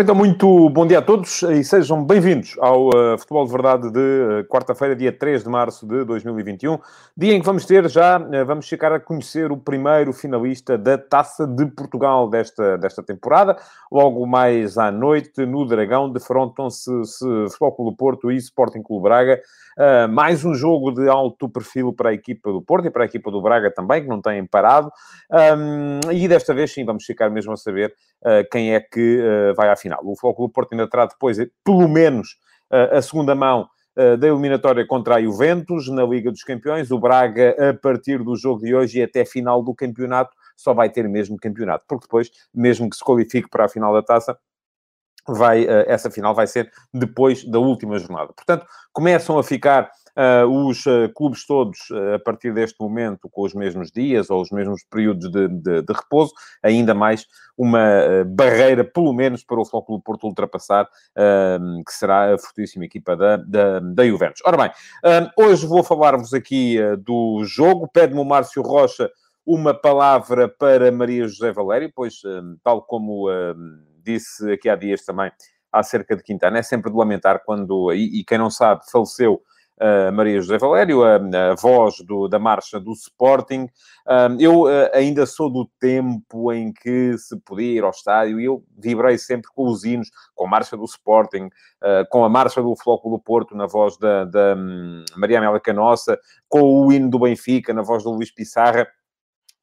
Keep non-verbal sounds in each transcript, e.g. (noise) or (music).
Ora, então, muito bom dia a todos e sejam bem-vindos ao uh, Futebol de Verdade de uh, quarta-feira, dia 3 de março de 2021. Dia em que vamos ter já, uh, vamos chegar a conhecer o primeiro finalista da Taça de Portugal desta, desta temporada. Logo mais à noite, no Dragão, defrontam-se se, Futebol Clube Porto e Sporting Clube Braga. mais um jogo de alto perfil para a equipa do Porto e para a equipa do Braga também, que não têm parado. Um, e desta vez, sim, vamos ficar mesmo a saber quem é que vai à final. O Futebol Clube Porto ainda terá depois, pelo menos, a segunda mão da eliminatória contra a Juventus na Liga dos Campeões. O Braga, a partir do jogo de hoje e até final do campeonato, só vai ter mesmo campeonato, porque depois, mesmo que se qualifique para a final da taça, vai, essa final vai ser depois da última jornada. Portanto, começam a ficar os uh, clubes todos, uh, a partir deste momento, com os mesmos dias ou os mesmos períodos de, de, de repouso, ainda mais uma barreira, pelo menos, para o Futebol Porto ultrapassar, que será a fortíssima equipa da, da, da Juventus. Ora bem, hoje vou falar-vos aqui do jogo. Pede-me o Márcio Rocha uma palavra para Maria José Valério, pois, tal como disse aqui há dias também, acerca de Quintana, é sempre de lamentar quando, e, e quem não sabe, faleceu uh, Maria José Valério, a, a voz do, da marcha do Sporting. Uh, eu uh, ainda sou do tempo em que se podia ir ao estádio e eu vibrei sempre com os hinos, com a marcha do Sporting, com a marcha do Flóculo do Porto, na voz da, da um, Maria Amélia Canossa, com o hino do Benfica, na voz do Luís Pissarra.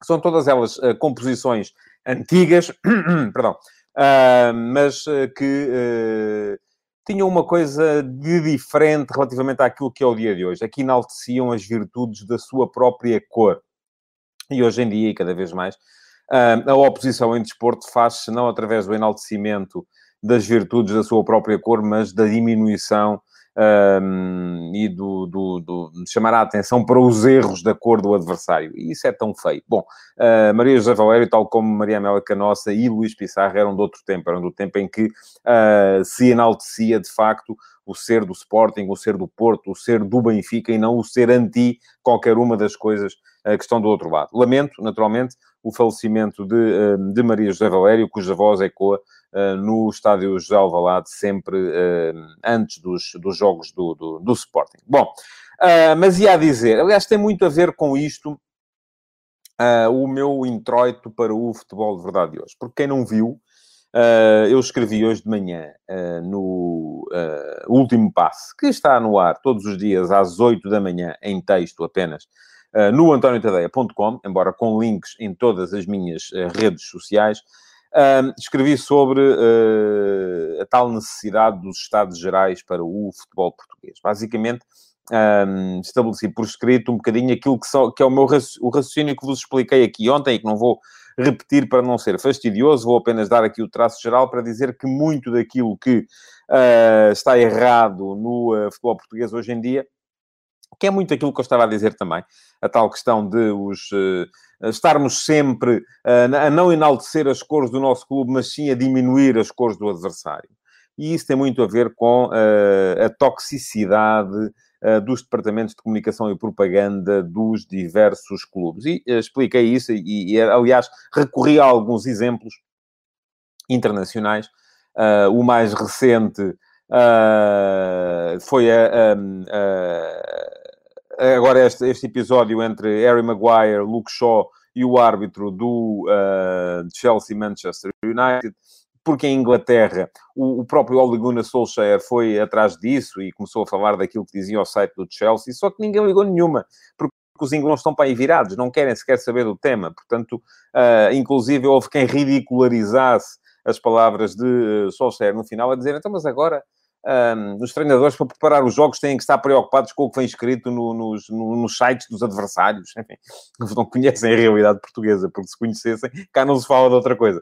São todas elas composições antigas, (clears throat) perdão, mas que tinham uma coisa de diferente relativamente àquilo que é o dia de hoje. Aqui enalteciam as virtudes da sua própria cor. E hoje em dia, e cada vez mais, a oposição em desporto faz-se não através do enaltecimento das virtudes da sua própria cor, mas da diminuição um, e do, do, do, chamar a atenção para os erros da cor do adversário. E isso é tão feio. Bom, uh, Maria José Valério, tal como Maria Amélia Canossa e Luís Pissarro, eram de outro tempo, eram do tempo em que uh, se enaltecia, de facto, o ser do Sporting, o ser do Porto, o ser do Benfica e não o ser anti qualquer uma das coisas uh, que estão do outro lado. Lamento, naturalmente, o falecimento de, de Maria José Valério, cuja voz ecoa no estádio José Alvalade, sempre uh, antes dos, dos jogos do, do, do Sporting. Bom, uh, mas ia a dizer, aliás, tem muito a ver com isto o meu introito para o futebol de verdade de hoje. Porque quem não viu, eu escrevi hoje de manhã no último passe, que está no ar todos os dias às 8 da manhã, em texto apenas, no antoniotadeia.com, embora com links em todas as minhas redes sociais, escrevi sobre uh, a tal necessidade dos Estados Gerais para o futebol português. Basicamente, um, estabeleci por escrito um bocadinho aquilo que, só, que é o meu o raciocínio que vos expliquei aqui ontem e que não vou repetir para não ser fastidioso, vou apenas dar aqui o traço geral para dizer que muito daquilo que uh, está errado no uh, futebol português hoje em dia, que é muito aquilo que eu estava a dizer também, a tal questão de os uh, estarmos sempre a não enaltecer as cores do nosso clube, mas sim a diminuir as cores do adversário. E isso tem muito a ver com a toxicidade dos departamentos de comunicação e propaganda dos diversos clubes. E expliquei isso e, e aliás, recorri a alguns exemplos internacionais. o mais recente foi a, a agora este, este episódio entre Harry Maguire, Luke Shaw e o árbitro do uh, Chelsea-Manchester United, porque em Inglaterra o, o próprio Ole Gunnar Solskjaer foi atrás disso e começou a falar daquilo que dizia o site do Chelsea, só que ninguém ligou nenhuma, porque os ingleses estão para aí virados, não querem sequer saber do tema, portanto, uh, inclusive houve quem ridicularizasse as palavras de uh, Solskjaer no final, a dizer, então, mas agora um, os treinadores, para preparar os jogos, têm que estar preocupados com o que vem escrito no, nos, no, nos sites dos adversários. Enfim, (laughs) não conhecem a realidade portuguesa, porque se conhecessem, cá não se fala de outra coisa.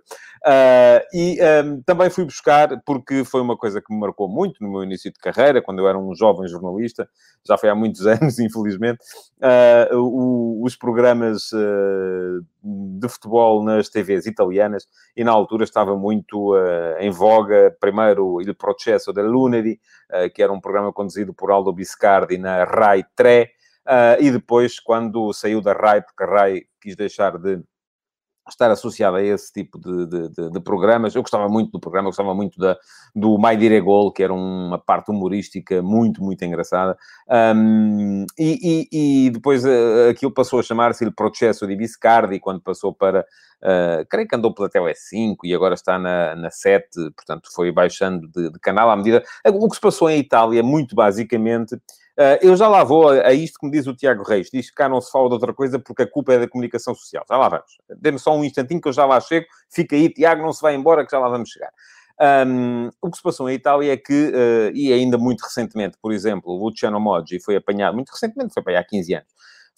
Uh, e um, também fui buscar, porque foi uma coisa que me marcou muito no meu início de carreira, quando eu era um jovem jornalista, já foi há muitos (laughs) anos, infelizmente, uh, o, os programas uh, de futebol nas TVs italianas e na altura estava muito uh, em voga, primeiro Il Processo del Lunedì, uh, que era um programa conduzido por Aldo Biscardi na Rai 3, uh, e depois quando saiu da Rai, porque a Rai quis deixar de estar associado a esse tipo de, de, de, de, programas. Eu gostava muito do programa, gostava muito da, do My Dire Gol, que era uma parte humorística muito, muito engraçada. Um, e, e, e, depois uh, aquilo passou a chamar-se Il Processo di Biscardi, quando passou para, uh, creio que andou pela Tele 5 e agora está na, na 7, portanto foi baixando de, de canal à medida... O que se passou em Itália, muito basicamente eu já lá vou a, isto que me diz o Tiago Reis. Diz que cá não se fala de outra coisa porque a culpa é da comunicação social. Já lá vamos. Dê-me só um instantinho que eu já lá chego. Fica aí, Tiago, não se vai embora que já lá vamos chegar. Um, o que se passou em Itália é que, uh, e ainda muito recentemente, por exemplo, o Luciano Moggi foi apanhado, muito recentemente, foi aí há 15 anos,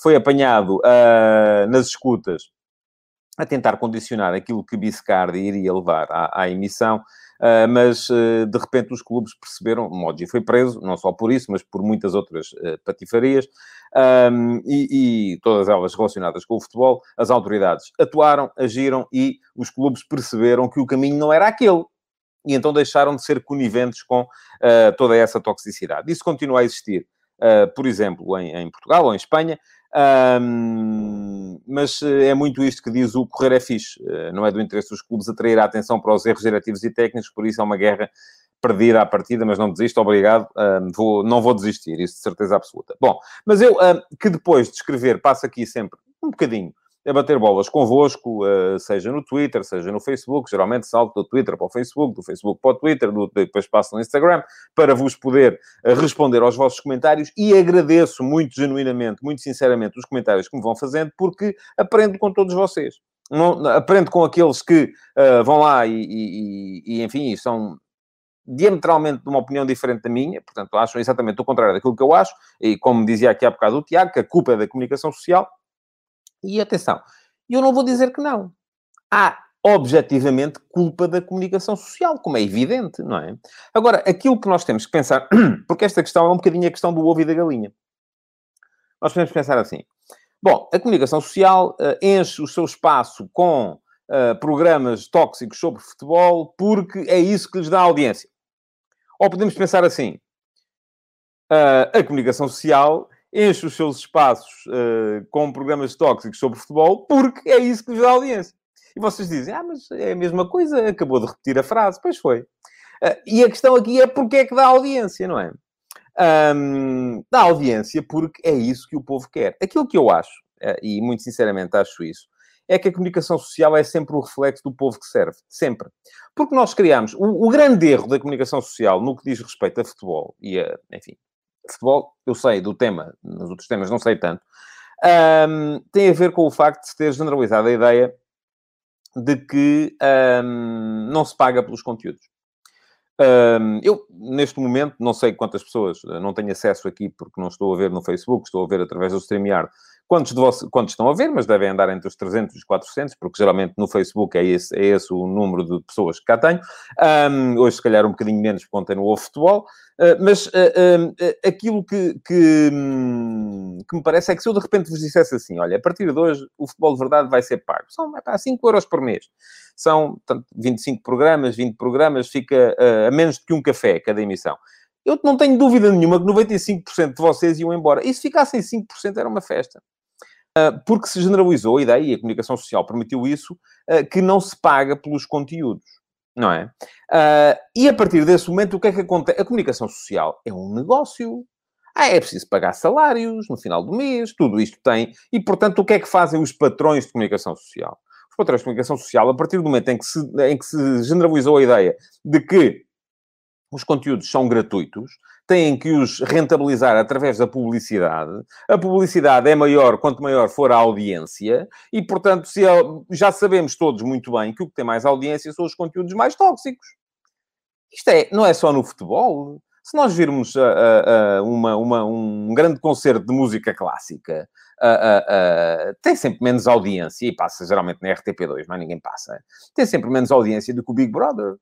foi apanhado uh, nas escutas a tentar condicionar aquilo que Biscardi iria levar à, à emissão Uh, mas uh, de repente os clubes perceberam, o Moggi foi preso, não só por isso, mas por muitas outras uh, patifarias, um, e, e, todas elas relacionadas com o futebol, as autoridades atuaram, agiram e os clubes perceberam que o caminho não era aquele. E então deixaram de ser coniventes com toda essa toxicidade. Isso continua a existir, por exemplo, em, em Portugal ou em Espanha, um, mas eh, é muito isto que diz o correr é fixe. Uh, não é do interesse dos clubes atrair a atenção para os erros diretivos e técnicos, por isso é uma guerra perdida à partida, mas não desisto, obrigado. Um, vou, não vou desistir, isso de certeza absoluta. Bom, mas eu, um, que depois de escrever, passo aqui sempre um bocadinho a bater bolas convosco, uh, seja no Twitter, seja no Facebook. Geralmente salto do Twitter para o Facebook, do Facebook para o Twitter, do, depois passo no Instagram, para vos poder uh, responder aos vossos comentários e agradeço muito genuinamente, muito sinceramente, os comentários que me vão fazendo, porque aprendo com todos vocês. Não, aprendo com aqueles que uh, vão lá e, e, e, enfim, são diametralmente de uma opinião diferente da minha, portanto, acham exatamente o contrário daquilo que eu acho, e como dizia aqui há bocado o Tiago, que a culpa é da comunicação social, e atenção, eu não vou dizer que não. Há objetivamente culpa da comunicação social, como é evidente, não é? Agora, aquilo que nós temos que pensar, (clears throat) porque esta questão é um bocadinho a questão do ovo e da galinha. Nós podemos pensar assim: bom, a comunicação social uh, enche o seu espaço com uh, programas tóxicos sobre futebol porque é isso que lhes dá audiência. Ou podemos pensar assim: uh, a comunicação social enche os seus espaços uh, com programas tóxicos sobre futebol porque é isso que lhes dá audiência. E vocês dizem, ah, mas é a mesma coisa, acabou de repetir a frase. Pois foi. Uh, e a questão aqui é porque é que dá audiência, não é? Um, dá audiência porque é isso que o povo quer. Aquilo que eu acho, uh, e muito sinceramente acho isso, é que a comunicação social é sempre o reflexo do povo que serve. Sempre. Porque nós criamos... O, o grande erro da comunicação social no que diz respeito a futebol e a, enfim, futebol, eu sei do tema, nos outros temas não sei tanto, um, tem a ver com o facto de se ter generalizado a ideia de que um, não se paga pelos conteúdos. Um, eu, neste momento, não sei quantas pessoas, não tenho acesso aqui porque não estou a ver no Facebook, estou a ver através do StreamYard, quantos, de quantos estão a ver, mas devem andar entre os 300 e os 400, porque geralmente no Facebook é esse, é esse o número de pessoas que cá tenho. Um, hoje, se calhar, um bocadinho menos, porque ontem no houve futebol. Uh, mas uh, uh, aquilo que, que, um, que, me parece é que se eu de repente vos dissesse assim, olha, a partir de hoje o futebol de verdade vai ser pago. São pá, 5 euros por mês. São portanto, 25 programas, 20 programas, fica a menos de que um café cada emissão. Eu não tenho dúvida nenhuma que 95% de vocês iam embora. E se ficassem 5% era uma festa. Porque se generalizou a ideia, e a comunicação social permitiu isso, que não se paga pelos conteúdos não é? Uh, e a partir desse momento, o que é que acontece? A comunicação social é um negócio. Ah, é preciso pagar salários no final do mês, tudo isto tem. E, portanto, o que é que fazem os patrões de comunicação social? Os patrões de comunicação social, a partir do momento em que se, em que se generalizou a ideia de que os conteúdos são gratuitos, têm que os rentabilizar através da publicidade. A publicidade é maior quanto maior for a audiência, e, portanto, se já sabemos todos muito bem que o que tem mais audiência são os conteúdos mais tóxicos. Isto é, não é só no futebol. Se nós virmos uh, uh, uma, uma, um grande concerto de música clássica, uh, tem sempre menos audiência, e passa geralmente na RTP2, mas ninguém passa. Tem sempre menos audiência do que o Big Brother.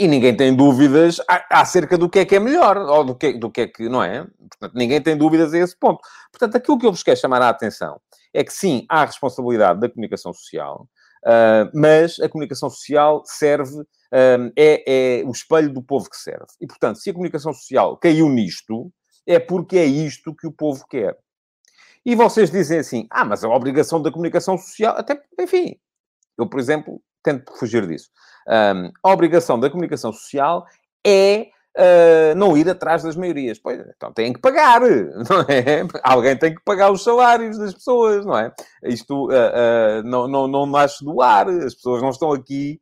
E ninguém tem dúvidas acerca do que é que é melhor, ou do que, do que é que, não é? Portanto, ninguém tem dúvidas a esse ponto. Portanto, aquilo que eu vos quero chamar a atenção é que sim, há a responsabilidade da comunicação social, uh, mas a comunicação social serve, uh, é, é o espelho do povo que serve. E, portanto, se a comunicação social caiu nisto, é porque é isto que o povo quer. E vocês dizem assim, ah, mas a obrigação da comunicação social, até, enfim, eu, por exemplo, tento fugir disso. Um, a obrigação da comunicação social é uh, não ir atrás das maiorias. Pois, então têm que pagar, (laughs) não é? Alguém tem que pagar os salários das pessoas, não é? Isto uh, uh, não, não, não nasce do ar, as pessoas não estão aqui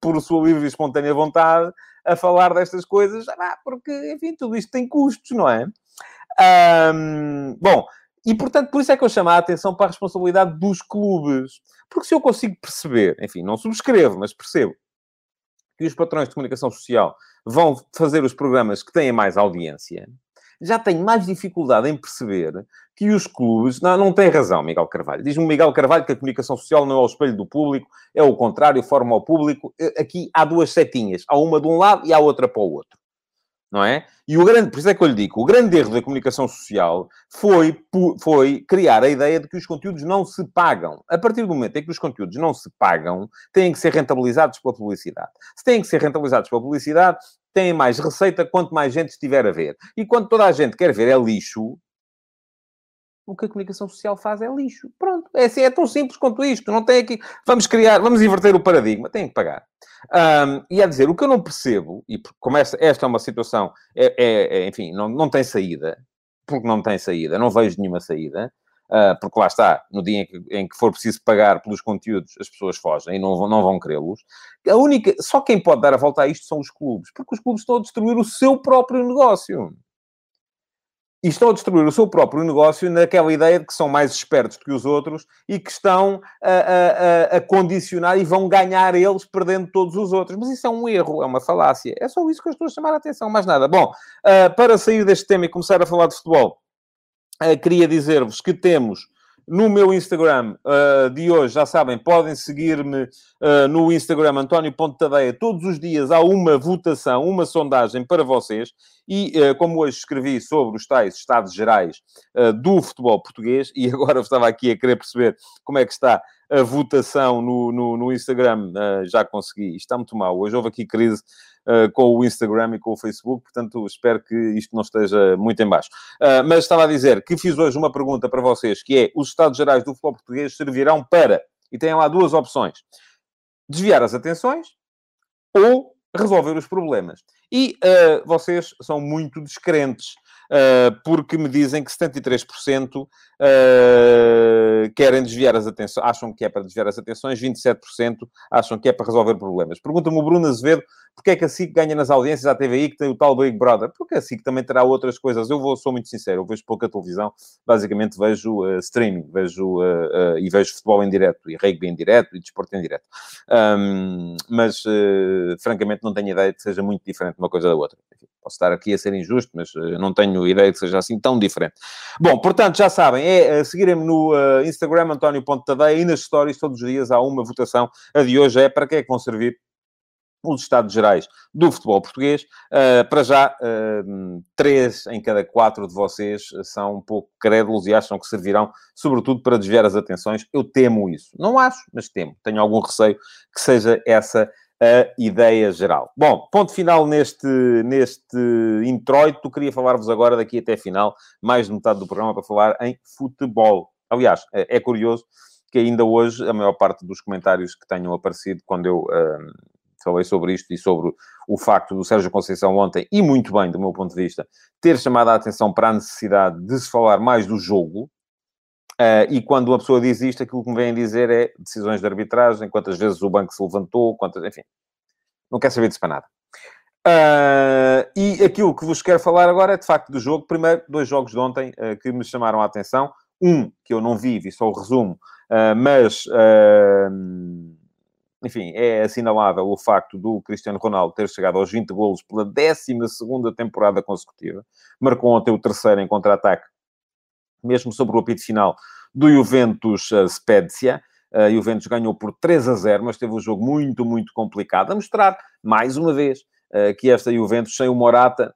por sua livre e espontânea vontade a falar destas coisas, ah, porque, enfim, tudo isto tem custos, não é? Um, bom, e, portanto, por isso é que eu chamo a atenção para a responsabilidade dos clubes. Porque se eu consigo perceber, enfim, não subscrevo, mas percebo, que os patrões de comunicação social vão fazer os programas que têm mais audiência, já tenho mais dificuldade em perceber que os clubes... Não, não tem razão, Miguel Carvalho. Diz-me Miguel Carvalho que a comunicação social não é o espelho do público, é o contrário, forma o público. Eh, aqui há duas setinhas. Há uma de um lado e há outra para o outro não é? E o grande, por isso é que eu lhe digo, o grande erro da comunicação social foi, foi criar a ideia de que os conteúdos não se pagam. A partir do momento em que os conteúdos não se pagam, têm que ser rentabilizados pela publicidade. Se têm que ser rentabilizados pela publicidade, têm mais receita quanto mais gente estiver a ver. E quando toda a gente quer ver é lixo, o que a comunicação social faz é lixo. Pronto. É assim, é tão simples quanto isto. Não tem aqui... Vamos criar, vamos inverter o paradigma. Tem que pagar. Um, e a dizer, o que eu não percebo, e como esta, esta é uma situação, é, é, é, enfim, não, não tem saída, porque não tem saída, não vejo nenhuma saída, uh, porque lá está, no dia em que, em que, for preciso pagar pelos conteúdos, as pessoas fogem e não, não vão querê-los. A única, só quem pode dar a volta a isto são os clubes, porque os clubes estão a destruir o seu próprio negócio e estão a destruir o seu próprio negócio naquela ideia de que são mais espertos do que os outros e que estão a, a, a, condicionar e vão ganhar eles perdendo todos os outros. Mas isso é um erro, é uma falácia. É só isso que eu estou a chamar a atenção, mais nada. Bom, uh, para sair deste tema e começar a falar de futebol, uh, queria dizer-vos que temos no meu Instagram uh, de hoje, já sabem, podem seguir-me uh, no Instagram António Ponte Tadeia. Todos os dias há uma votação, uma sondagem para vocês. E, uh, como hoje escrevi sobre os tais estados gerais do futebol português, e agora estava aqui a querer perceber como é que está a votação no, no, no Instagram, já consegui. Está muito mal. Hoje houve aqui crise uh, com o Instagram e com o Facebook, portanto, espero que isto não esteja muito em baixo. Uh, mas estava a dizer que fiz hoje uma pergunta para vocês, que é, os Estados Gerais do futebol português servirão para, e têm lá duas opções, desviar as atenções ou resolver os problemas. E uh, vocês são muito descrentes porque me dizem que 73% uh, eh, querem desviar as atenções, acham que é para desviar as atenções, 27% acham que é para resolver problemas. Pergunta-me o Bruno Azevedo porque é que a SIC ganha nas audiências à TVI que tem o tal Big Brother? Porque a SIC também terá outras coisas. Eu vou, sou muito sincero, eu vejo pouca televisão, basicamente vejo uh, streaming, vejo uh, uh, e vejo futebol em direto, e rugby em direto, e desporto em direto. Um, mas, francamente, não tenho ideia de que seja muito diferente uma coisa da outra. Posso estar aqui a ser injusto, mas não tenho ideia de que seja assim tão diferente. Bom, portanto, já sabem, é seguirem-me no Instagram, António.tadeia, e nas stories todos os dias há uma votação. A de hoje é para que é que vão servir os Estados Gerais do futebol português. Uh, para já, uh, três em cada quatro de vocês são um pouco crédulos e acham que servirão, sobretudo, para desviar as atenções. Eu temo isso. Não acho, mas temo. Tenho algum receio que seja essa a ideia geral. Bom, ponto final neste, neste introito. Queria falar-vos agora, daqui até a final, mais de metade do programa, para falar em futebol. Aliás, é, é curioso que ainda hoje a maior parte dos comentários que tenham aparecido quando eu uh, falei sobre isto e sobre o facto do Sérgio Conceição ontem, e muito bem, do meu ponto de vista, ter chamado a atenção para a necessidade de se falar mais do jogo. Uh, e quando uma pessoa diz isto, aquilo que me vem dizer é decisões de arbitragem, quantas vezes o banco se levantou, quantas, enfim, não quer saber disso para nada. Uh, e aquilo que vos quero falar agora é de facto do jogo. Primeiro, dois jogos de ontem uh, que me chamaram a atenção. Um que eu não vi, vi só o resumo, mas enfim, é assinalável o facto do Cristiano Ronaldo ter chegado aos 20 golos pela 12 temporada consecutiva. Marcou ontem o terceiro em contra-ataque, mesmo sobre o apito final do Juventus Spezia. a Juventus ganhou por 3 a 0, mas teve um jogo muito, muito complicado. A mostrar, mais uma vez, que esta Juventus sem o Morata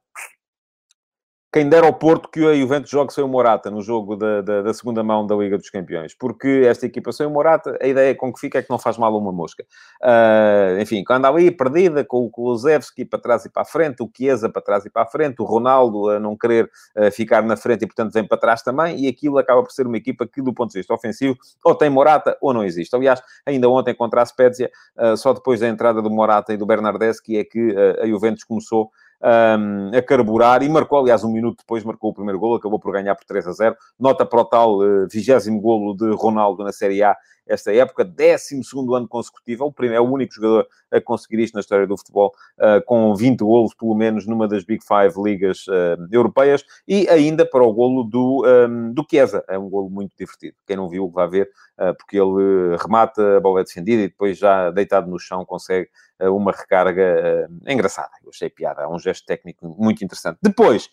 quem dera ao Porto que a Juventus jogue sem o Morata no jogo da, da, da, segunda mão da Liga dos Campeões, porque esta equipa sem o Morata, a ideia com que fica é que não faz mal uma mosca. Uh, enfim, quando ali perdida, com o Kulusevski para trás e para a frente, o Chiesa para trás e para a frente, o Ronaldo a não querer uh, ficar na frente e, portanto, vem para trás também, e aquilo acaba por ser uma equipa que, do ponto de vista ofensivo, ou tem Morata ou não existe. Aliás, ainda ontem contra a Spezia, uh, só depois da entrada do Morata e do Bernardeschi é que a Juventus começou um, a carburar e marcou, aliás, um minuto depois marcou o primeiro golo, acabou por ganhar por 3 a 0. Nota para o tal uh, vigésimo golo de Ronaldo na Série A esta época, 12 ano consecutivo, é o, primeiro, é o único jogador a conseguir isto na história do futebol, uh, com 20 golos, pelo menos, numa das Big Five ligas uh, europeias, e ainda para o golo do, um, do Chiesa, é um golo muito divertido. Quem não viu, vai ver, uh, porque ele remata, a bola é defendida e depois, já deitado no chão, consegue uma recarga engraçada. Eu achei piada, é um gesto técnico muito interessante. Depois,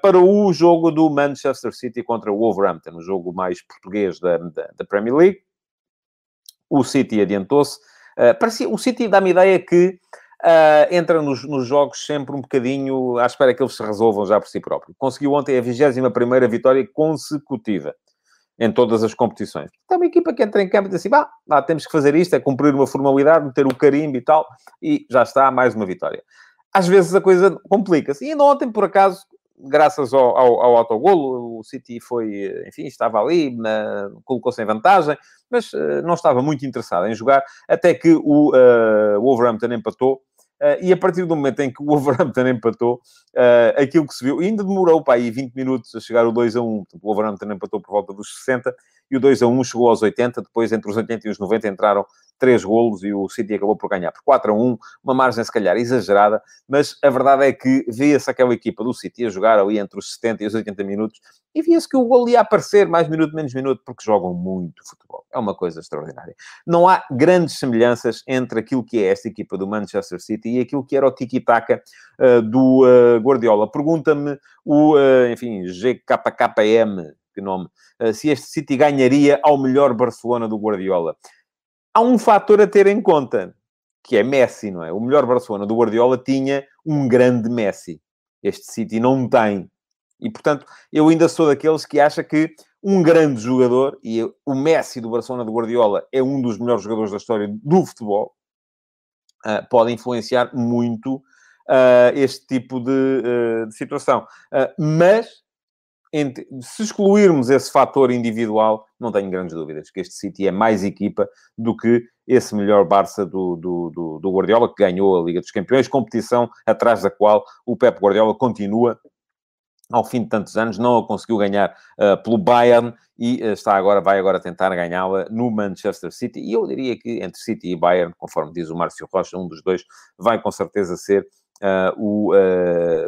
para o jogo do Manchester City contra o Wolverhampton, o jogo mais português da, da, da Premier League, o City adiantou-se. Uh, parecia, o City dá-me ideia que uh, entra nos, nos, jogos sempre um bocadinho à espera que eles se resolvam já por si próprio. Conseguiu ontem a 21 vitória consecutiva em todas as competições. É uma equipa que entra em campo e diz assim, bah, bah, temos que fazer isto, é cumprir uma formalidade, meter o carimbo e tal, e já está, mais uma vitória. Às vezes a coisa complica-se. E ainda ontem, por acaso, graças ao, ao, ao autogolo, o City foi, enfim, estava ali, colocou-se em vantagem, mas uh, não estava muito interessado em jogar, até que o uh, Wolverhampton empatou, uh, e a partir do momento em que o (laughs) Wolverhampton empatou, aquilo que se viu, ainda demorou para aí 20 minutos a chegar o 2 a 1, o Wolverhampton empatou por volta dos 60, e o 2 a 1 chegou aos 80, depois entre os 80 e os 90 entraram três golos e o City acabou por ganhar por 4 a 1, uma margem se calhar exagerada, mas a verdade é que via-se aquela equipa do City a jogar ali entre os 70 e os 80 minutos e via-se que o gol ia aparecer mais minuto, menos minuto, porque jogam muito futebol. É uma coisa extraordinária. Não há grandes semelhanças entre aquilo que é esta equipa do Manchester City e aquilo que era o tiki-taka uh, do uh, Guardiola. Pergunta-me o, uh, enfim, GKKM, que nome, se este City ganharia ao melhor Barcelona do Guardiola há um fator a ter em conta, que é Messi, não é? O melhor Barcelona do Guardiola tinha um grande Messi. Este City não tem. E, portanto, eu ainda sou daqueles que acha que um grande jogador, e o Messi do Barcelona do Guardiola é um dos melhores jogadores da história do futebol, uh, pode influenciar muito uh, este tipo de, uh, de situação. mas se excluirmos esse fator individual, não tenho grandes dúvidas que este City é mais equipa do que esse melhor Barça do, do, do, do, Guardiola, que ganhou a Liga dos Campeões, competição atrás da qual o Pep Guardiola continua ao fim de tantos anos, não a conseguiu ganhar uh, pelo Bayern e uh, está agora, vai agora tentar ganhá-la no Manchester City. E eu diria que entre City e Bayern, conforme diz o Márcio Rocha, um dos dois vai com certeza ser uh, o,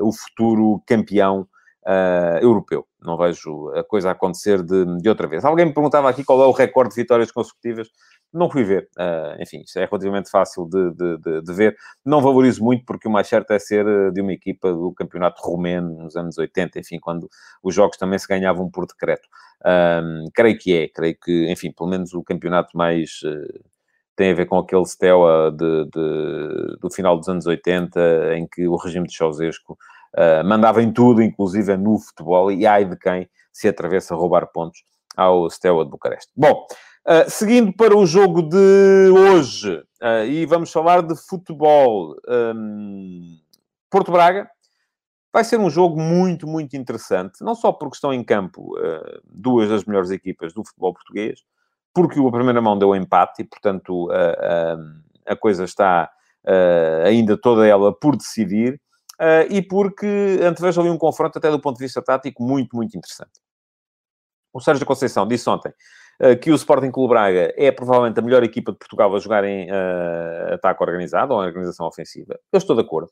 o futuro campeão uh, europeu. Não vejo a coisa acontecer de, de, outra vez. Alguém me perguntava aqui qual é o recorde de vitórias consecutivas. Não fui ver. Uh, enfim, isso é relativamente fácil de, de, de, ver. Não valorizo muito porque o mais certo é ser ah, de uma equipa do campeonato romeno nos anos 80, enfim, quando os jogos também se ganhavam por decreto. Um, creio que é. Creio que, enfim, pelo menos o campeonato mais... Uh, tem a ver com aquele Steaua de, de, do final dos anos 80, em que o regime de Ceausescu uh, mandava em tudo, inclusive no futebol, e ai de quem se atravessa a roubar pontos ao Steaua de Bucareste. Bom, uh, seguindo para o jogo de hoje, uh, e vamos falar de futebol. Um, Porto Braga vai ser um jogo muito, muito interessante, não só porque estão em campo uh, duas das melhores equipas do futebol português, porque a primeira mão deu empate e, portanto, a coisa está ainda toda ela por decidir, e porque antevejo ali um confronto, até do ponto de vista tático, muito, muito interessante. O Sérgio Conceição disse ontem uh, que o Sporting Clube Braga é provavelmente a melhor equipa de Portugal a jogar em uh, ataque organizado ou em organização ofensiva. Eu estou de acordo.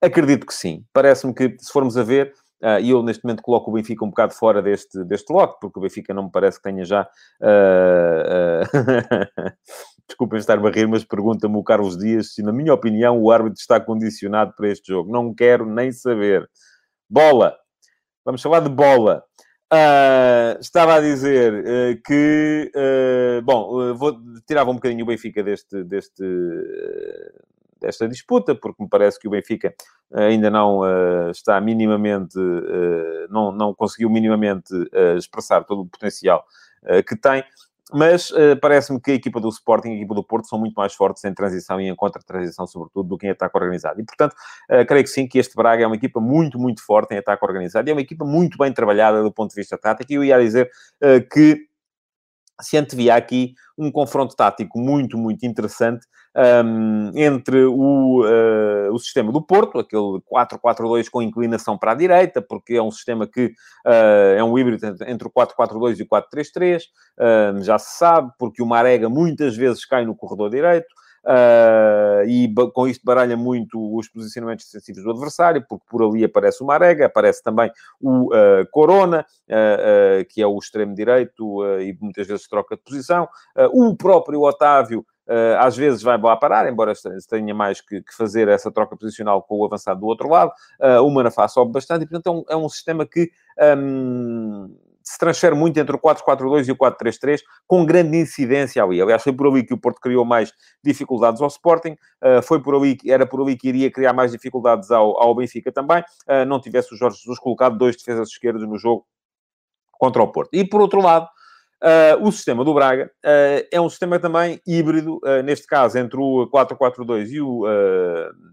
Acredito que sim. Parece-me que, se formos a ver, e eu, neste momento, coloco o Benfica um bocado fora deste, deste lote, porque o Benfica não me parece que tenha já. Uh, uh... (laughs) Desculpem estar a rir, mas pergunta-me o Carlos Dias se, na minha opinião, o árbitro está condicionado para este jogo. Não quero nem saber. Bola. Vamos falar de bola. Uh, estava a dizer uh, que, uh, bom, vou tirava um bocadinho o Benfica deste, deste, desta disputa, porque me parece que o Benfica ainda não está minimamente, não, não conseguiu minimamente expressar todo o potencial que tem mas uh, parece-me que a equipa do Sporting e a equipa do Porto são muito mais fortes em transição e em contra-transição, sobretudo, do que em ataque organizado. E, portanto, uh, creio que sim, que este Braga é uma equipa muito, muito forte em ataque organizado e é uma equipa muito bem trabalhada do ponto de vista tático. E eu ia dizer uh, que se antevia aqui um confronto tático muito, muito interessante um, entre o, uh, o sistema do Porto, aquele 4-4-2 com inclinação para a direita, porque é um sistema que uh, é um híbrido entre o 4-4-2 e o 4-3-3, uh, já se sabe, porque o Marega muitas vezes cai no corredor direito, Uh, e com isto baralha muito os posicionamentos defensivos do adversário, porque por ali aparece o Marega, aparece também o uh, Corona, uh, que é o extremo direito e muitas vezes troca de posição, o próprio Otávio. às vezes vai lá parar, embora tenha mais que, que, fazer essa troca posicional com o avançado do outro lado. o Manafá sobe bastante e, portanto, é um, é um sistema que um, se transfere muito entre o 4-4-2 e o 4-3-3, com grande incidência ali. Aliás, foi por ali que o Porto criou mais dificuldades ao Sporting, uh, foi por ali, era por ali que iria criar mais dificuldades ao, ao Benfica também, uh, não tivesse o Jorge Jesus colocado dois defesas esquerdos no jogo contra o Porto. E por outro lado, uh, o sistema do Braga é um sistema também híbrido, neste caso, entre o 4-4-2 e o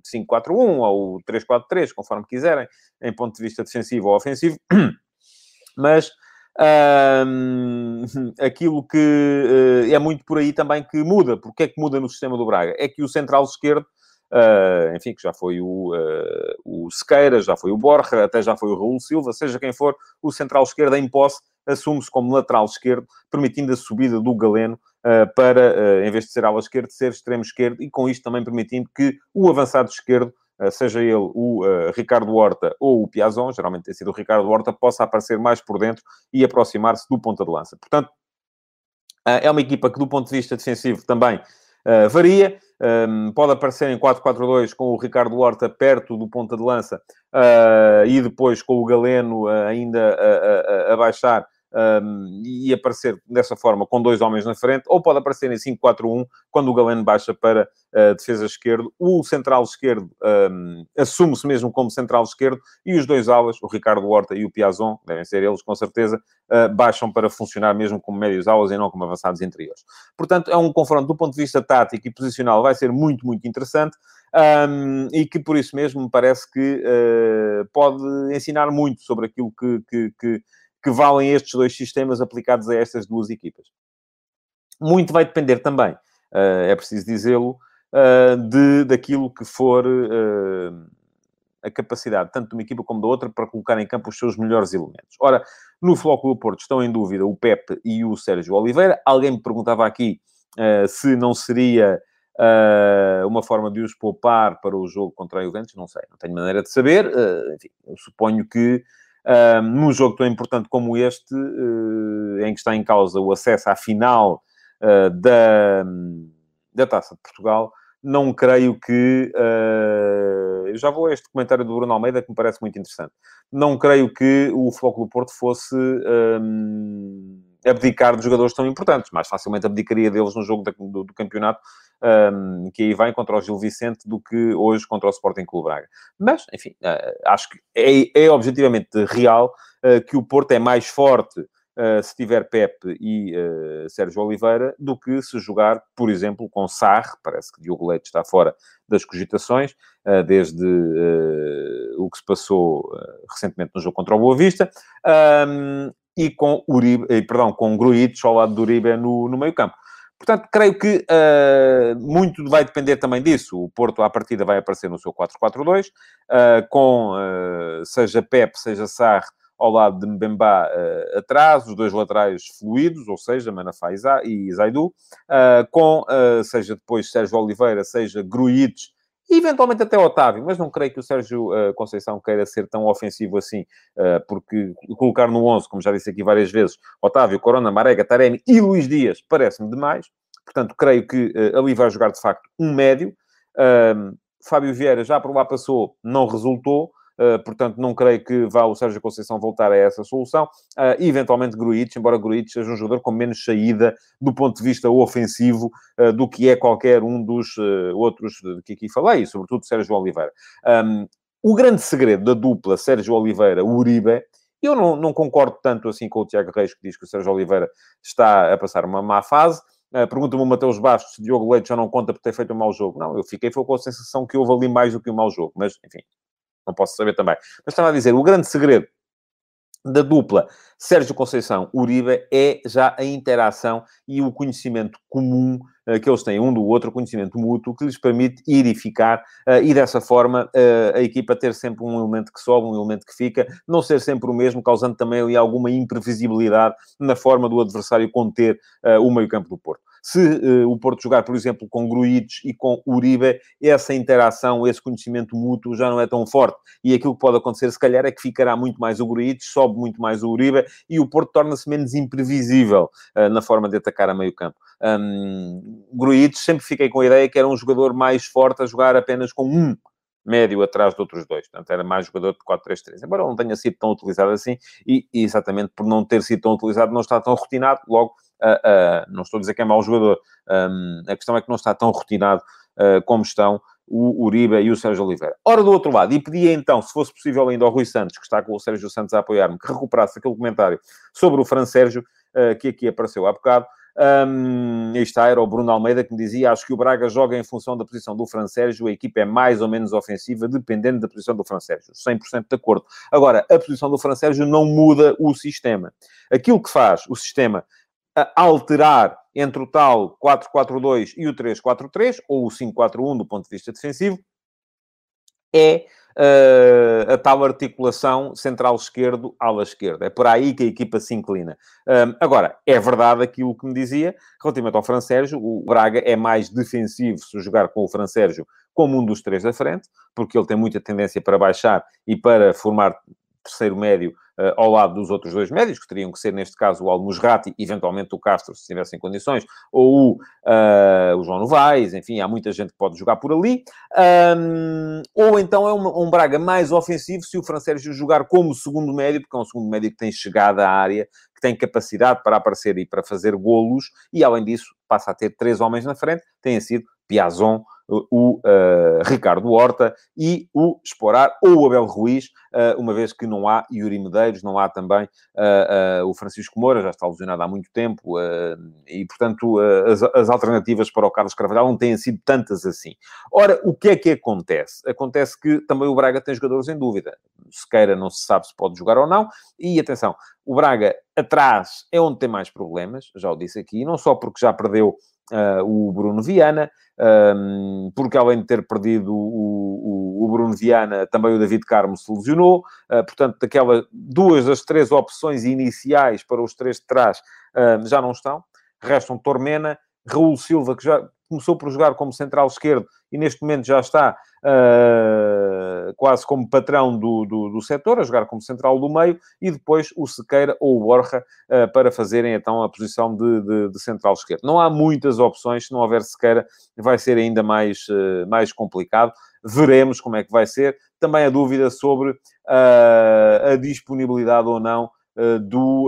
5-4-1 ou o 3-4-3, conforme quiserem, em ponto de vista defensivo ou ofensivo, (clears throat) mas um, (laughs) aquilo que uh, é muito por aí também que muda. Porque é que muda no sistema do Braga? É que o central esquerdo, uh, enfim, que já foi o, uh, o Sequeira, já foi o Borja, até já foi o Raul Silva, seja quem for, o central esquerdo em posse assume-se como lateral esquerdo, permitindo a subida do Galeno para, em vez de ser ala esquerda, ser extremo esquerdo e com isto também permitindo que o avançado esquerdo seja ele o uh, Ricardo Horta ou o Piazon, geralmente tem sido o Ricardo Horta, possa aparecer mais por dentro e aproximar-se do ponta de lança. Portanto, uh, é uma equipa que, do ponto de vista defensivo, também uh, varia. Um, ehm, pode aparecer em 4-4-2 com o Ricardo Horta perto do ponta de lança e depois com o Galeno ainda a, a, a baixar um, e aparecer dessa forma com dois homens na frente, ou pode aparecer em 5-4-1 quando o Galeno baixa para a defesa esquerdo. O central esquerdo um, assume-se mesmo como central esquerdo e os dois alas, o Ricardo Horta e o Piazon, devem ser eles com certeza, uh, baixam para funcionar mesmo como médios alas e não como avançados interiores. Portanto, é um confronto do ponto de vista tático e posicional, vai ser muito, muito interessante. Um, e que por isso mesmo me parece que uh, pode ensinar muito sobre aquilo que, que, que que valem estes dois sistemas aplicados a estas duas equipas. Muito vai depender também, uh, é preciso dizê-lo, uh, de, daquilo que for uh, a capacidade, tanto de uma equipa como da outra, para colocar em campo os seus melhores elementos. Ora, no Flóculo Porto estão em dúvida o Pepe e o Sérgio Oliveira. Alguém me perguntava aqui se não seria uma forma de os poupar para o jogo contra a Juventus. Não sei, não tenho maneira de saber. enfim, eu suponho que num jogo tão importante como este, uh, em que está em causa o acesso à final uh, da, da Taça de Portugal, não creio que. Uh, eu já vou a este comentário do Bruno Almeida que me parece muito interessante. Não creio que o Floco do Porto fosse. Um, abdicar de jogadores tão importantes. Mais facilmente abdicaria deles no jogo do, do, campeonato, um, que aí vai contra o Gil Vicente, do que hoje contra o Sporting Clube Braga. Mas, enfim, uh, acho que é, é objetivamente real uh, que o Porto é mais forte Uh, se tiver Pepe e uh, Sérgio Oliveira, do que se jogar, por exemplo, com Sarre, parece que Diogo Leite está fora das cogitações, uh, desde o que se passou recentemente no jogo contra o Boa Vista, um, e com Uribe, eh, perdão, com Gruitch ao lado do Uribe no, no meio campo. Portanto, creio que uh, muito vai depender também disso. O Porto, à partida, vai aparecer no seu 4-4-2, uh, com uh, seja Pep, seja Sarre, ao lado de Mbemba atrás, os dois laterais fluidos, ou seja, Manafá e Zaidu, com, seja depois Sérgio Oliveira, seja Gruitch, e eventualmente até Otávio, mas não creio que o Sérgio uh, Conceição queira ser tão ofensivo assim, uh, porque colocar no 11, como já disse aqui várias vezes, Otávio, Corona, Marega, Taremi e Luís Dias parece-me demais. Portanto, creio que uh, ali vai jogar de facto um médio. Fábio Vieira já por lá passou, não resultou. Portanto, não creio que vá o Sérgio Conceição voltar a essa solução. Uh, eventualmente, Gruitch, embora Gruitch seja um jogador com menos saída do ponto de vista ofensivo do que é qualquer um dos outros que aqui falei, sobretudo Sérgio Oliveira. O grande segredo da dupla Sérgio Oliveira-Uribe eu não, não, concordo tanto assim com o Tiago Reis, que diz que o Sérgio Oliveira está a passar uma má fase. Pergunta-me o Mateus Bastos se Diogo Leite já não conta por ter feito um mau jogo. Não, eu fiquei foi com a sensação que houve ali mais do que um mau jogo. Mas, enfim, não posso saber também. Mas estava a dizer, o grande segredo da dupla Sérgio Conceição Uribe é já a interação e o conhecimento comum uh, que eles têm um do outro, conhecimento mútuo, que lhes permite ir e ficar uh, e dessa forma uh, a equipa ter sempre um elemento que sobe, um elemento que fica, não ser sempre o mesmo, causando também ali alguma imprevisibilidade na forma do adversário conter o meio-campo do Porto. Se uh, o Porto jogar, por exemplo, com Gruites e com Uribe, essa interação, esse conhecimento mútuo já não é tão forte. E aquilo que pode acontecer, se calhar, é que ficará muito mais o Gruites, sobe muito mais o Uribe e o Porto torna-se menos imprevisível uh, na forma de atacar a meio campo. Um, Gruites, sempre fiquei com a ideia que era um jogador mais forte a jogar apenas com um médio atrás de outros dois. Portanto, era mais jogador de 4-3-3. Embora não tenha sido tão utilizado assim, e, e, exatamente por não ter sido tão utilizado, não está tão rotinado, logo Uh, não estou a dizer que é mau jogador. Um, a questão é que não está tão rotinado uh, como estão o Uribe e o Sérgio Oliveira. Ora, do outro lado, e pedia então, se fosse possível ainda ao Rui Santos, que está com o Sérgio Santos a apoiar-me, que recuperasse aquele comentário sobre o Fran Sérgio, que aqui apareceu há bocado. Um, está, era o Bruno Almeida que me dizia: Acho que o Braga joga em função da posição do Fran Sérgio, a equipa é mais ou menos ofensiva, dependendo da posição do Fran Sérgio. 100% de acordo. Agora, a posição do Fran Sérgio não muda o sistema. Aquilo que faz o sistema alterar entre o tal 4-4-2 e o 3-4-3, ou o 5-4-1 do ponto de vista defensivo, é uh, a tal articulação central-esquerdo, ala esquerda. É por aí que a equipa se inclina. Um, agora, é verdade aquilo que me dizia, relativamente ao Fran Sérgio, o Braga é mais defensivo se jogar com o Fran Sérgio como um dos três da frente, porque ele tem muita tendência para baixar e para formar terceiro médio uh, ao lado dos outros dois médios, que teriam que ser, neste caso, o Almusrati, eventualmente o Castro, se tivessem condições, ou o, uh, o João Novaes, enfim, há muita gente que pode jogar por ali. Um, ou então é um, um, Braga mais ofensivo se o Francérgio jogar como segundo médio, porque é um segundo médio que tem chegada à área, que tem capacidade para aparecer e para fazer golos, e além disso passa a ter três homens na frente, tenha sido Piazon, o uh, Ricardo Horta e o Esporar ou o Abel Ruiz, uh, uma vez que não há Yuri Medeiros, não há também uh, o Francisco Moura, já está lesionado há muito tempo, e portanto as, as, alternativas para o Carlos Carvalhal não têm sido tantas assim. Ora, o que é que acontece? Acontece que também o Braga tem jogadores em dúvida. Sequeira não se sabe se pode jogar ou não, e atenção, o Braga atrás é onde tem mais problemas, já o disse aqui, não só porque já perdeu uh, o Bruno Viana, um, porque além de ter perdido o, o, o, Bruno Viana, também o David Carmo se lesionou. Uh, portanto, daquelas duas das três opções iniciais para os três de trás uh, já não estão. Restam Tormena, Raul Silva, que já começou por jogar como central esquerdo e neste momento já está uh, quase como patrão do, do, do, setor, a jogar como central do meio, e depois o Sequeira ou o Borja uh, para fazerem então a posição de, de, de, central esquerdo. Não há muitas opções, se não houver Sequeira vai ser ainda mais, uh, mais complicado. Veremos como é que vai ser. Também a dúvida sobre a disponibilidade ou não do,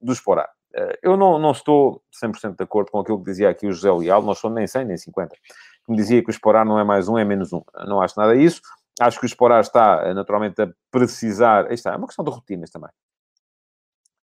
do Esporar. Eu não, não estou 100% de acordo com aquilo que dizia aqui o José Leal, nós somos nem 100 nem 50 que me dizia que o Esporar não é mais um, é menos um. Não acho nada disso. Acho que o Esporar está, eh, naturalmente, a precisar... Está, é uma questão de rotinas também.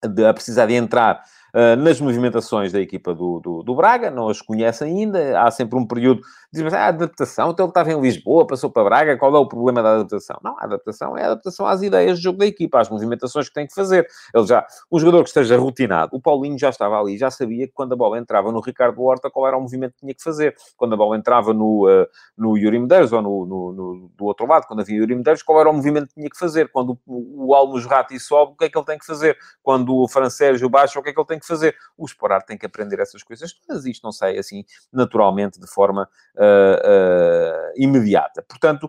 De, a precisar de entrar uh, nas movimentações da equipa do, do, do, Braga, não as conhece ainda, há sempre um período, dizem ah, adaptação, então ele estava em Lisboa, passou para Braga, qual é o problema da adaptação? Não, a adaptação é a adaptação às ideias de jogo da equipa, às movimentações que tem que fazer. Ele já, um jogador que esteja rotinado, o Paulinho já estava ali, já sabia que quando a bola entrava no Ricardo Horta, qual era o movimento que tinha que fazer. Quando a bola entrava no, uh, no Yuri Medeiros, ou no, no, no, do outro lado, quando havia Yuri Medeiros, qual era o movimento que tinha que fazer. Quando o, o Almos Rati sobe, o que é que ele tem que fazer? Quando o Francérgio baixa, o que é que ele tem que fazer? o Esporar tem que aprender essas coisas todas. Isto não sai assim naturalmente de forma uh, uh, imediata. Portanto,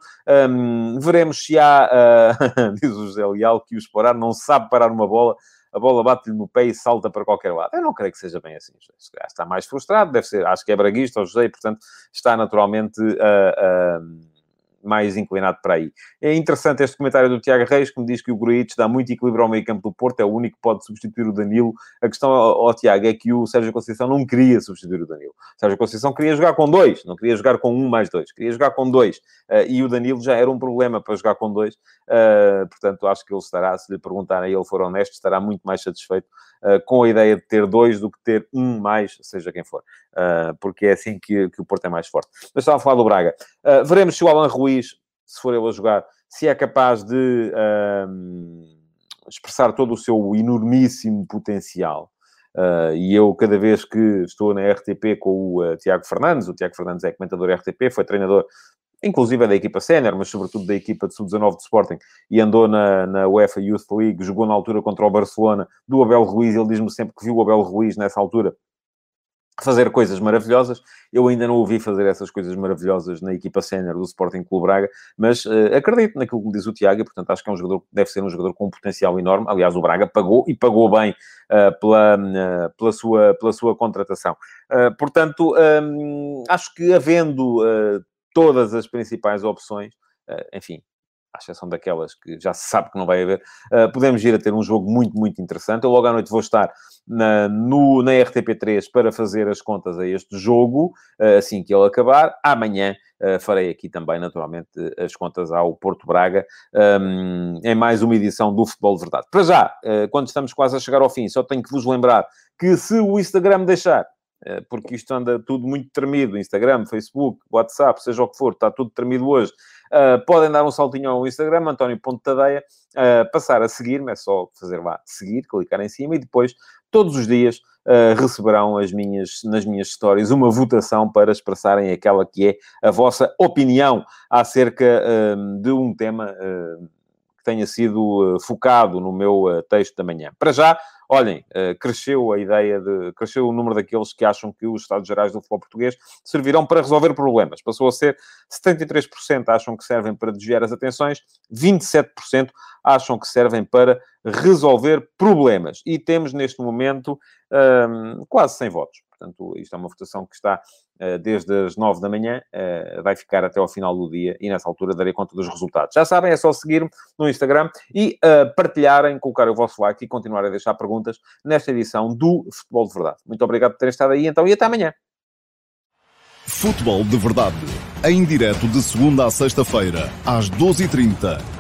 um, veremos se há, uh, (laughs) diz o José Leal, que o Esporar não sabe parar uma bola a bola bate-lhe no pé e salta para qualquer lado. Eu não creio que seja bem assim. Está mais frustrado, deve ser, acho que é braguista, o José, e, portanto, está naturalmente a, mais inclinado para aí. É interessante este comentário do Tiago Reis, que me diz que o Gruitch dá muito equilíbrio ao meio campo do Porto, é o único que pode substituir o Danilo. A questão ao, Tiago é que o Sérgio Conceição não queria substituir o Danilo. O Sérgio Conceição queria jogar com dois, não queria jogar com um mais dois, queria jogar com dois. Uh, e o Danilo já era um problema para jogar com dois. Uh, portanto, acho que ele estará, se lhe perguntarem ele for honesto, estará muito mais satisfeito uh, com a ideia de ter dois do que ter um mais, seja quem for. porque é assim que, que, o Porto é mais forte. Mas estava a falar do Braga. veremos se o Alan Ruiz, se for ele a jogar, se é capaz de expressar todo o seu enormíssimo potencial. Uh, e eu, cada vez que estou na RTP com o uh, Tiago Fernandes, o Tiago Fernandes é comentador RTP, foi treinador, inclusive da equipa sénior, mas sobretudo da equipa de sub-19 de Sporting, e andou na, na UEFA Youth League, jogou na altura contra o Barcelona, do Abel Ruiz, ele diz-me sempre que viu o Abel Ruiz nessa altura fazer coisas maravilhosas. Eu ainda não ouvi fazer essas coisas maravilhosas na equipa sénior do Sporting Clube Braga, mas uh, acredito naquilo que me diz o Tiago e, portanto, acho que é um jogador deve ser um jogador com um potencial enorme. Aliás, o Braga pagou e pagou bem uh, pela, uh, pela, sua, pela sua contratação. portanto, um, acho que havendo todas as principais opções, enfim, à exceção daquelas que já se sabe que não vai haver, uh, podemos ir a ter um jogo muito, muito interessante. Eu logo à noite vou estar na, no, na RTP3 para fazer as contas a este jogo, uh, assim que ele acabar. Amanhã uh, farei aqui também, naturalmente, as contas ao Porto Braga, um, em mais uma edição do Futebol de Verdade. Para já, quando estamos quase a chegar ao fim, só tenho que vos lembrar que se o Instagram deixar, porque isto anda tudo muito tremido, Instagram, Facebook, WhatsApp, seja o que for, está tudo tremido hoje. Uh, podem dar um saltinho ao Instagram, António Ponto Tadeia, uh, passar a seguir-me, é só fazer lá, seguir, clicar em cima e depois, todos os dias, uh, receberão as minhas, nas minhas histórias uma votação para expressarem aquela que é a vossa opinião acerca de um tema que tenha sido focado no meu texto da manhã. Para já, olhem, eh, cresceu a ideia de. cresceu o número daqueles que acham que os Estados Gerais do futebol português servirão para resolver problemas. Passou a ser 73% acham que servem para desviar as atenções, 27% acham que servem para resolver problemas. E temos neste momento um, quase 100 votos. Portanto, isto é uma votação que está uh, desde as 9 da manhã, uh, vai ficar até ao final do dia e nessa altura darei conta dos resultados. Já sabem, é só seguir-me no Instagram e uh, partilharem, colocar o vosso like e continuar a deixar perguntas nesta edição do Futebol de Verdade. Muito obrigado por terem estado aí então e até amanhã. Futebol de Verdade, em direto de segunda a sexta-feira, às 12h30